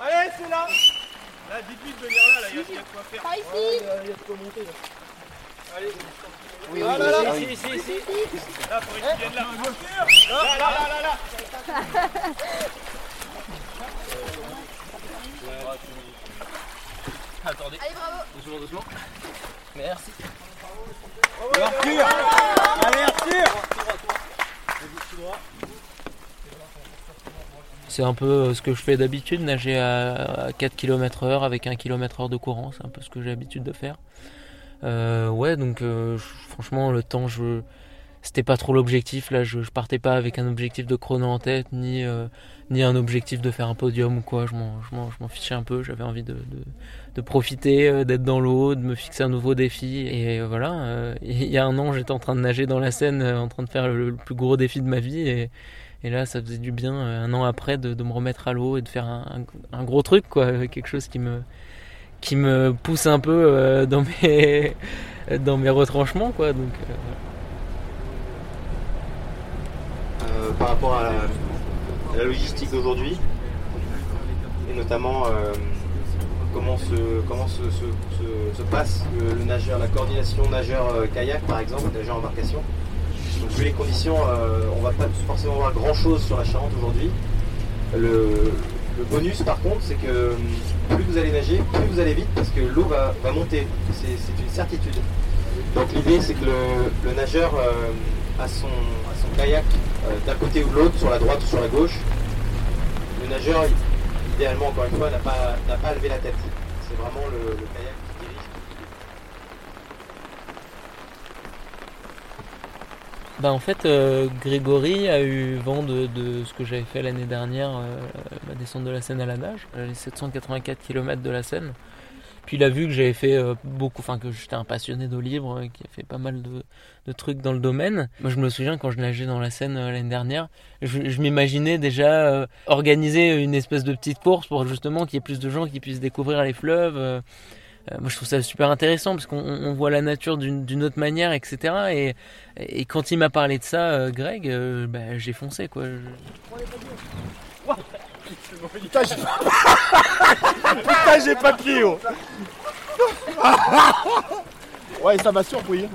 Allez, c'est là Là, dites-lui de venir là, là, il y a il y a de quoi faire. Par ici Il y a de quoi monter là. Allez. Oui, Ah, là, là, ici, ici, ici. Là, qu'il vienne là. Là, là, là, là, là. Attendez. Allez, bravo Doucement, doucement. Merci. Arthur Allez, Arthur C'est un peu euh, ce que je fais d'habitude, nager à 4 km heure avec 1 km heure de courant, c'est un peu ce que j'ai l'habitude de faire. Euh, ouais, donc euh, franchement, le temps, je c'était pas trop l'objectif. Là, je, partais pas avec un objectif de chrono en tête, ni, euh, ni un objectif de faire un podium ou quoi. Je m'en, fichais un peu. J'avais envie de, de, profiter, euh, d'être dans l'eau, de me fixer un nouveau défi. Et euh, voilà, il y a un an, j'étais en train de nager dans la Seine, en train de faire le, plus gros défi de ma vie. Et, et là, ça faisait du bien, un an après, de, me remettre à l'eau et de faire un, un- gros truc, quoi. Quelque chose qui me, qui me pousse un peu dans, mes, dans mes retranchements, quoi. Donc, Euh, par rapport à la, logistique d'aujourd'hui et notamment euh, comment se, comment se, se- se- se passe le, nageur, la coordination nageur-kayak par exemple, nageur embarcation. Donc vu les conditions, euh, on va pas forcément voir grand chose sur la Charente aujourd'hui. Le, bonus par contre c'est que plus vous allez nager, plus vous allez vite parce que l'eau va, monter. C'est une certitude. Donc l'idée c'est que le, nageur a, son, kayak euh, d'un côté ou de l'autre, sur la droite ou sur la gauche. Le nageur, idéalement encore une fois, n'a pas, pas à lever la tête. C'est vraiment le, kayak qui dirige. Bah en fait, euh, Grégory a eu vent de, ce que j'avais fait l'année dernière, euh, la descente de la Seine à la nage, les 784 km de la Seine. Puis il a vu que j'avais fait euh, beaucoup, enfin que j'étais un passionné d'eau libre, euh, qui a fait pas mal de, trucs dans le domaine. Moi je me souviens quand je nageais dans la Seine euh, l'année dernière, je, m'imaginais déjà organiser une espèce de petite course pour justement qu'il y ait plus de gens qui puissent découvrir les fleuves. moi je trouve ça super intéressant parce qu'on on voit la nature d'une autre manière, etc. Et, quand il m'a parlé de ça, Greg, bah, j'ai foncé quoi. Putain, j'ai Putain, j'ai pas pied, oh Ouais, ça m'a surpris.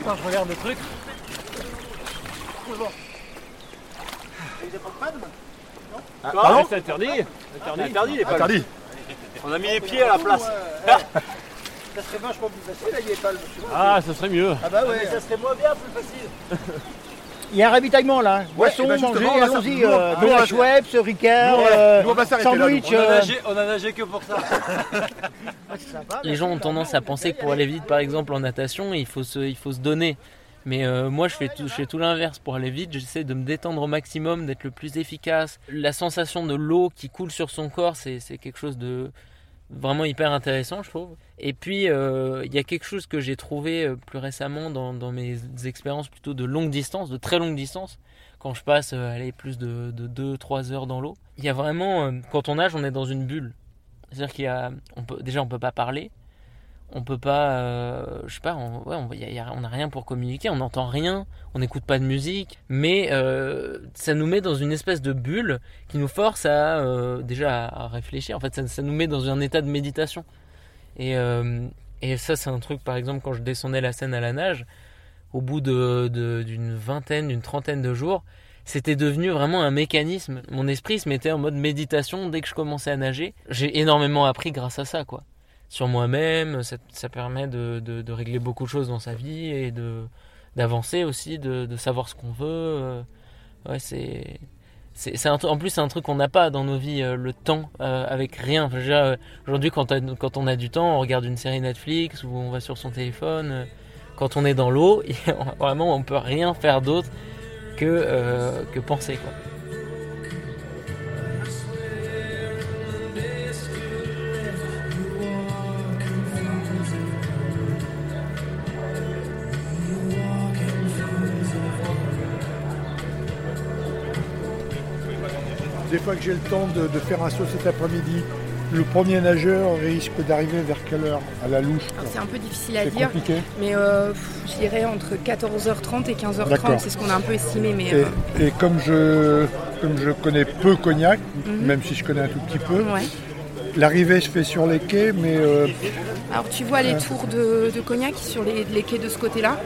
Attends, je regarde le truc. Ah, Ah, non c'est interdit. Interdit. Interdit, il Interdit. On a mis les pieds à la place. Ça serait vachement plus facile, là, il est pas le. Ah, ça serait mieux. Ah bah ouais. Ça serait moins bien, plus facile. Il y a un ravitaillement là. Boisson, eh ben manger, allons-y. Euh, va- Schweppes, Ricard, sandwich. nous. On a euh, nagé, on a nagé que pour ça. sympa, Les gens ont tendance à penser que pour aller vite, par exemple en natation, il faut se, il faut se donner. Mais euh, moi, je fais tout, je fais tout l'inverse. Pour aller vite, j'essaie de me détendre au maximum, d'être le plus efficace. La sensation de l'eau qui coule sur son corps, c'est c'est quelque chose de vraiment hyper intéressant, je trouve. Et puis, euh, il y a quelque chose que j'ai trouvé euh, plus récemment dans, dans mes expériences plutôt de longue distance, de très longue distance, quand je passe euh, plus de 2-3 heures dans l'eau. Il y a vraiment, euh, quand on nage, on est dans une bulle. C'est-à-dire qu'il y a, on peut, déjà, on peut pas parler on peut pas euh, je sais pas on ouais, rien pour communiquer on n'entend rien on n'écoute pas de musique mais euh, ça nous met dans une espèce de bulle qui nous force à euh, déjà à, réfléchir. En fait ça, nous met dans un état de méditation. Et ça c'est un truc par exemple quand je descendais la Seine à la nage au bout d'une vingtaine d'une trentaine de jours c'était devenu vraiment un mécanisme. Mon esprit se mettait en mode méditation dès que je commençais à nager. J'ai énormément appris grâce à ça quoi sur moi-même, ça, ça permet de, de- régler beaucoup de choses dans sa vie et de d'avancer aussi, de, de savoir ce qu'on veut. euh. Ouais, c'est c'est en plus c'est un truc qu'on n'a pas dans nos vies, euh, le temps euh, avec rien. Enfin, Aujourd'hui, quand, quand on a du temps, on regarde une série Netflix ou on va sur son téléphone. Quand on est dans l'eau, vraiment, on peut rien faire d'autre que que penser. Fois que j'ai le temps de, de faire un saut cet après-midi Le premier nageur risque d'arriver vers quelle heure? À la louche. C'est un peu difficile à dire, compliqué. mais euh, je dirais entre 14h30 et 15h30, D'accord. c'est ce qu'on a un peu estimé. Mais Et, euh, et comme, je, comme je connais peu Cognac, Mhm. même si je connais un tout petit peu, ouais. l'arrivée se fait sur les quais, mais euh, Alors tu vois les tours de, de Cognac sur les, les quais de ce côté-là,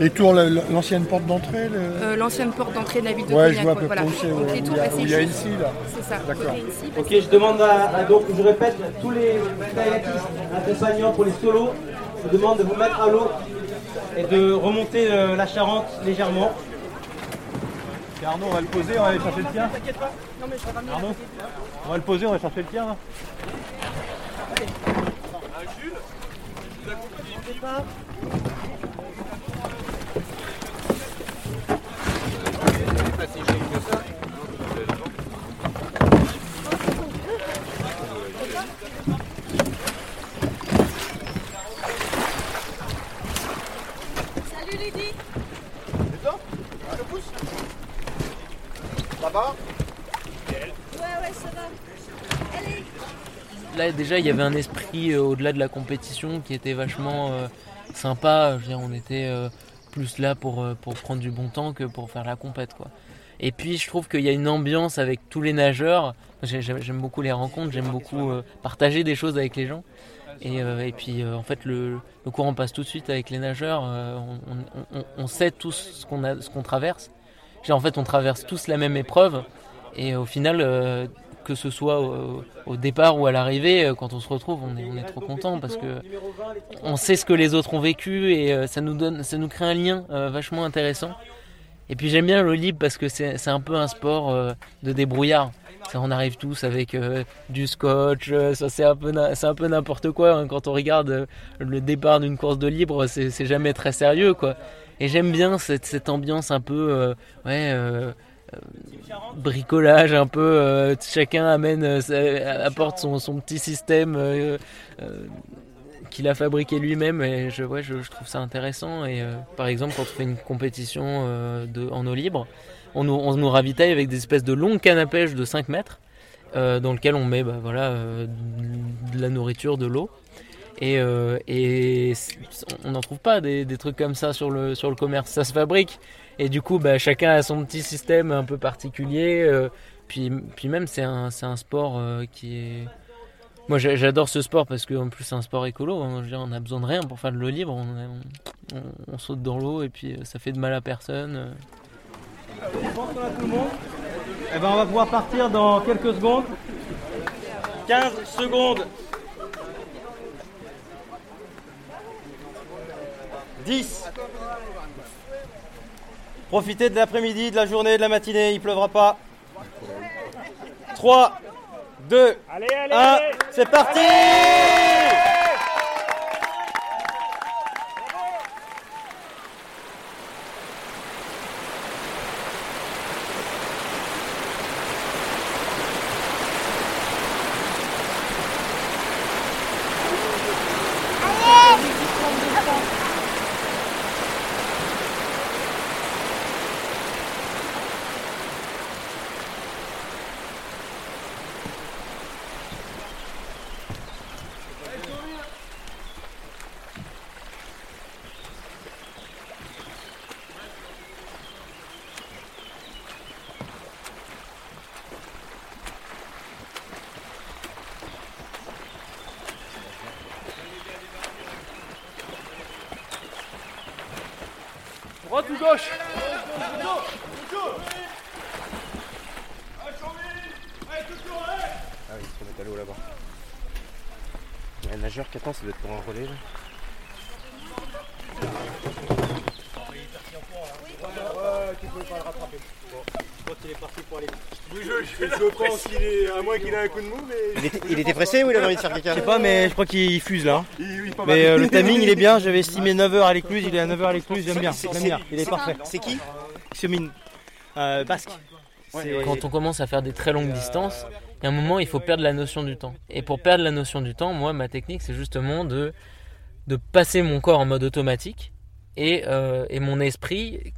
les tours, la- la- l'ancienne porte d'entrée le- euh, l'ancienne porte d'entrée de la ville de Ouais, Cognac. je vois à peu voilà. près Donc où tours, il y a- ici, là. C'est ça. D'accord. Ok, je demande à, à donc, je répète, tous les kayakistes accompagnants pour les solos, je demande de vous mettre à l'eau et de remonter euh, la Charente légèrement. Arnaud, on va le poser, on va aller chercher le tien. Arnaud, on va le poser, on va chercher le tien. là. Là déjà il y avait un esprit euh, au-delà de la compétition qui était vachement euh, sympa. Je veux dire, on était euh, plus là pour, euh, pour prendre du bon temps que pour faire la compète quoi. Et puis je trouve qu'il y a une ambiance avec tous les nageurs. J'ai- J'aime beaucoup les rencontres, j'aime beaucoup euh, partager des choses avec les gens. Et, euh, puis euh, en fait le, le courant passe tout de suite avec les nageurs. On, sait tous ce qu'on traverse. En fait on traverse tous la même épreuve. Et au final, que ce soit au, départ ou à l'arrivée, quand on se retrouve, on est, on est trop content parce que on sait ce que les autres ont vécu et ça nous donne, ça nous crée un lien vachement intéressant. Et puis j'aime bien le libre parce que c'est un peu un sport euh, de débrouillard. Ça, on arrive tous avec euh, du scotch, euh, ça c'est un peu un peu n'importe quoi hein. quand on regarde le départ d'une course de libre, c'est jamais très sérieux quoi. Et j'aime bien cette, cette ambiance un peu ouais bricolage un peu chacun amène apporte son, son petit système qu'il a fabriqué lui-même et je, ouais, je, trouve ça intéressant. Et euh, par exemple quand on fait une compétition euh, de, en eau libre on nous, on nous ravitaille avec des espèces de longues cannes à pêche de 5 mètres euh, dans lequel on met bah, voilà, de la nourriture, de l'eau. Et, et on n'en trouve pas des, des trucs comme ça sur le, sur le commerce, ça se fabrique. Et du coup bah, chacun a son petit système un peu particulier puis, puis même c'est un, un sport qui est moi j'a- j'adore ce sport parce qu'en plus c'est un sport écolo. on a besoin de rien pour faire de l'eau libre. On, saute dans l'eau et puis euh, ça fait de mal à personne. Je pense tout le monde. On va pouvoir partir dans quelques secondes. 15 secondes. 10. Profitez de l'après-midi, de la journée, de la matinée, il pleuvra pas. 3, 2, 1, c'est parti Droite ou gauche Ah oui, il faut mettre à l'eau là-bas. Un nageur qui attend, ça doit être pour un relais. là. Je pense qu'il est, à moins qu'il ait un coup de mou, mais Il était, il était pressé ou il avait envie de faire quelqu'un Je sais pas, mais je crois qu'il fuse là. Il- il- pas mal. Mais euh, le timing il est bien, j'avais estimé 9h à l'écluse, il est à 9h à l'écluse, j'aime bien, C'est- j'aime bien, il est parfait. C'est qui Xiomine, euh, basque. Quand on commence à faire des très longues distances, il y a un moment il faut perdre la notion du temps. Et pour perdre la notion du temps, moi ma technique c'est justement de, de passer mon corps en mode automatique et, euh, et mon esprit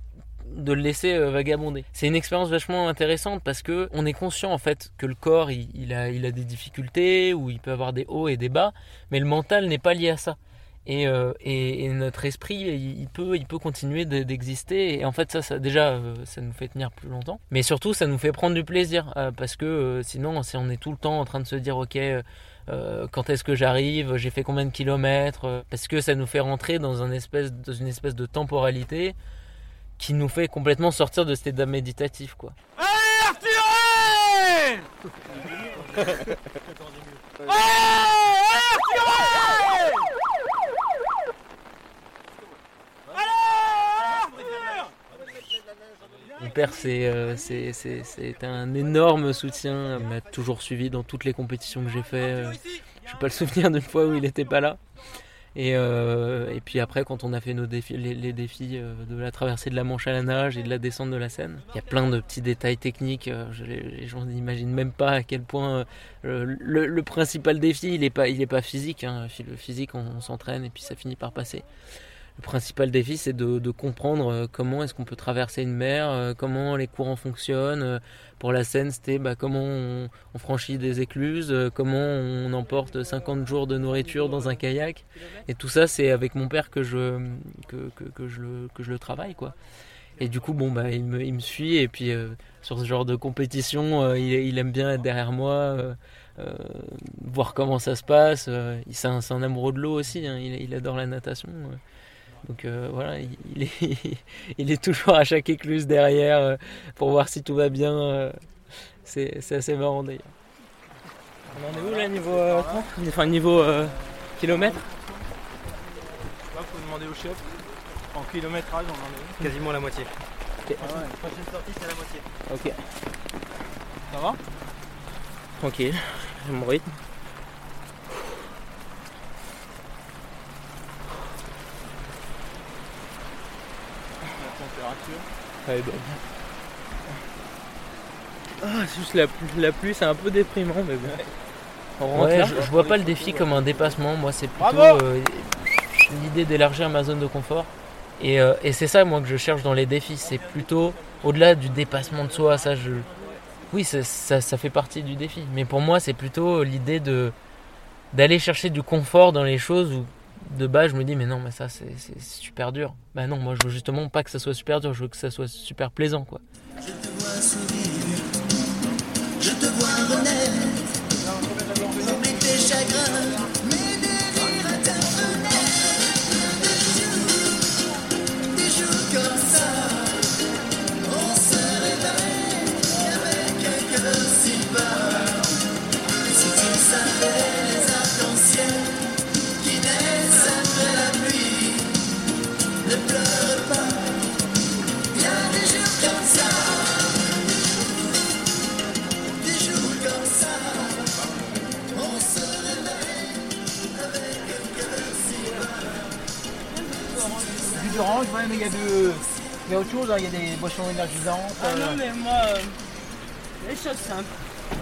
de le laisser euh, vagabonder. C'est une expérience vachement intéressante parce que on est conscient en fait que le corps il, a, il a des difficultés ou il peut avoir des hauts et des bas, mais le mental n'est pas lié à ça. Et, euh, et, et notre esprit, il, peut, il peut continuer de- d'exister. Et en fait, ça, ça déjà, euh, ça nous fait tenir plus longtemps. Mais surtout, ça nous fait prendre du plaisir. parce que sinon, si on est tout le temps en train de se dire, ok, quand est-ce que j'arrive, j'ai fait combien de kilomètres, parce que ça nous fait rentrer dans, un espèce, dans une espèce de temporalité qui nous fait complètement sortir de cet état méditatif, quoi. Mon père, c'est euh, c'est- c'est- c'est un énorme soutien. Il m'a toujours suivi dans toutes les compétitions que j'ai fait. Euh, Je n'ai pas le souvenir d'une fois où il n'était pas là. Et, euh, et puis après, quand on a fait les, défis euh, de la traversée de la Manche à la nage et de la descente de la Seine, il y a plein de petits détails techniques. euh, les, gens n'imaginent même pas à quel point le, principal défi, il n'est pas, physique. hein. Le physique, on s'entraîne et puis ça finit par passer. Le principal défi, c'est de, comprendre euh, comment est-ce qu'on peut traverser une mer, euh, comment les courants fonctionnent. Euh, Pour la Seine, c'était bah, comment on, franchit des écluses, comment on emporte 50 jours de nourriture dans un kayak. Et tout ça, c'est avec mon père que je, que, que, je, le, que je le travaille. quoi. Et du coup, bon, bah, il, me, il me suit. Et puis, sur ce genre de compétition, il, aime bien être derrière moi, voir comment ça se passe. C'est un, amoureux de l'eau aussi. hein. Il, adore la natation. Donc euh, voilà, il, est, il est toujours à chaque écluse derrière euh, pour voir si tout va bien. euh. C'est assez marrant d'ailleurs. On en est où là niveau euh, temps Enfin niveau euh, kilomètre? Là, faut demander au chef. En kilométrage, on en est. Quasiment la moitié. Prochaine sortie, c'est la moitié. Ok, Ça va? Tranquille, j'ai mon rythme. La température. Elle est bonne. Ah, c'est juste la, pluie- la pluie, c'est un peu déprimant, mais bon. On rentre Ouais, là. je- vois pas le défi comme un dépassement. Moi, c'est plutôt euh, l'idée d'élargir ma zone de confort. Et, euh, et c'est ça, moi, que je cherche dans les défis. C'est plutôt au-delà du dépassement de soi. Ça, je... Oui, ça, ça, ça fait partie du défi. Mais pour moi, c'est plutôt l'idée de d'aller chercher du confort dans les choses où de base je me dis mais non mais ça c'est super dur. Bah non moi je veux justement pas que ça soit super dur, je veux que ça soit super plaisant quoi. Jus d'orange, ouais, mais il y a de. Il y a autre chose, hein, il y a des boissons énergisantes. Ah euh, non, mais moi, euh, les choses simples.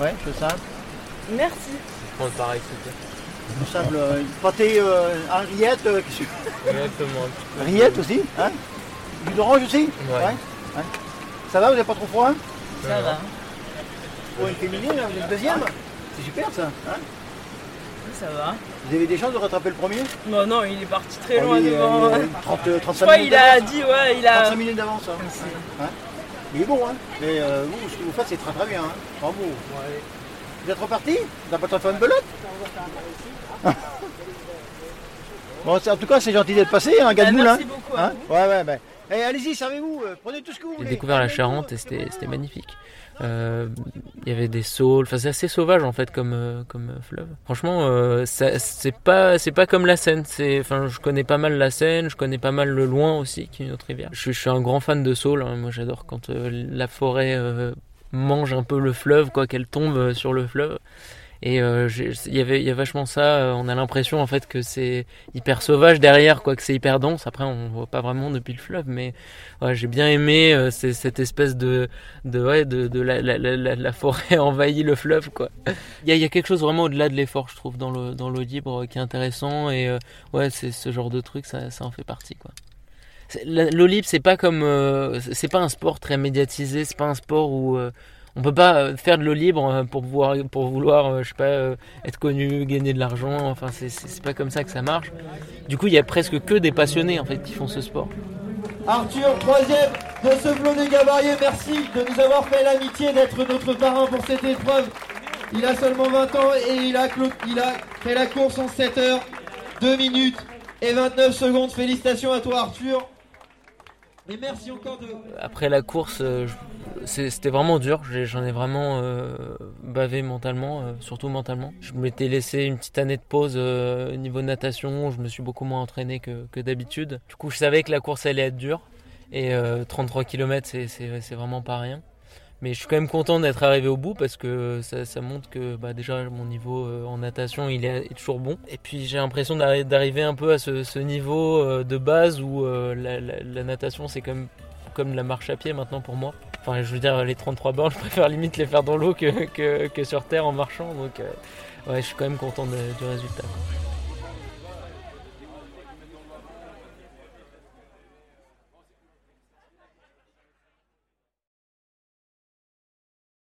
Ouais, chose simple. Merci. Prendre pareil c'était. Du sable, euh, pâté euh, en rillette. euh, qu'est-ce que- Exactement. rillette aussi, hein Jus d'orange aussi Ouais. hein Ça va, vous n'avez pas trop froid Ça va. Pour une féminine, vous êtes deuxième C'est super ça. Hein Ça va. vous avez des chances de rattraper le premier? Non, non, il est parti très Oh, loin oui, devant. euh, 30, euh, Je 35 crois minutes qu'il a dit, ouais, il a. 35 minutes d'avance. Hein. Hein il est bon, hein Mais euh, vous, ce que vous faites, c'est très très bien. Hein. Bravo. Vous êtes reparti? T'as pas le de faire une belote? Bon, c'est- en tout cas, c'est gentil d'être passé, hein, Bah, Gadmoul. merci hein. beaucoup. à Hein vous. ouais, ouais, Eh, allez-y, servez-vous, euh, prenez tout ce que vous J'ai voulez. découvert la Charente et c'était c'était magnifique. Euh, Il y avait des saules, enfin c'est assez sauvage en fait comme euh, comme fleuve. Franchement, euh, ça- c'est pas c'est pas comme la Seine. C'est enfin je connais pas mal la Seine, je connais pas mal le Loing aussi qui est une autre rivière. Je, suis- je suis un grand fan de saules. hein. Moi j'adore quand euh, la forêt mange un peu le fleuve, quoi qu'elle tombe sur le fleuve. Et euh, il y avait il y a vachement ça. euh, On a l'impression en fait que c'est hyper sauvage derrière, quoi que c'est hyper dense. Après on voit pas vraiment depuis le fleuve, mais j'ai bien aimé euh, cette espèce de de ouais de, de la, forêt envahit le fleuve quoi. Il y a, quelque chose vraiment au-delà de l'effort je trouve dans le dans l'eau libre qui est intéressant et ouais c'est ce genre de truc ça, ça en fait partie quoi. l'eau libre, c'est pas comme, c'est pas un sport très médiatisé. C'est pas un sport où on peut pas euh, faire de l'eau libre euh, pour pouvoir, pour vouloir, euh, je sais pas, être connu, gagner de l'argent. Enfin, c'est- pas comme ça que ça marche. Du coup, il y a presque que des passionnés en fait qui font ce sport. Arthur, troisième de ce flot des Gabariers, merci de nous avoir fait l'amitié d'être notre parrain pour cette épreuve. Il a seulement 20 ans et il a, il a fait la course en 7 heures, 2 minutes et 29 secondes. Félicitations à toi Arthur. Merci encore de... Après la course, euh, c'était vraiment dur. J'en ai vraiment euh, bavé mentalement, euh, surtout mentalement. Je m'étais laissé une petite année de pause au niveau natation. Je me suis beaucoup moins entraîné que, que d'habitude. Du coup, je savais que la course allait être dure. Et euh, 33 km, c'est vraiment pas rien. Mais je suis quand même content d'être arrivé au bout parce que ça, montre que bah, déjà mon niveau euh, en natation il est, toujours bon. Et puis j'ai l'impression d'arri- d'arriver un peu à ce, niveau euh, de base où euh, la, natation c'est comme, comme la marche à pied maintenant pour moi. Enfin je veux dire les 33 bornes je préfère limite les faire dans l'eau que, que, sur terre en marchant. Donc ouais je suis quand même content du résultat.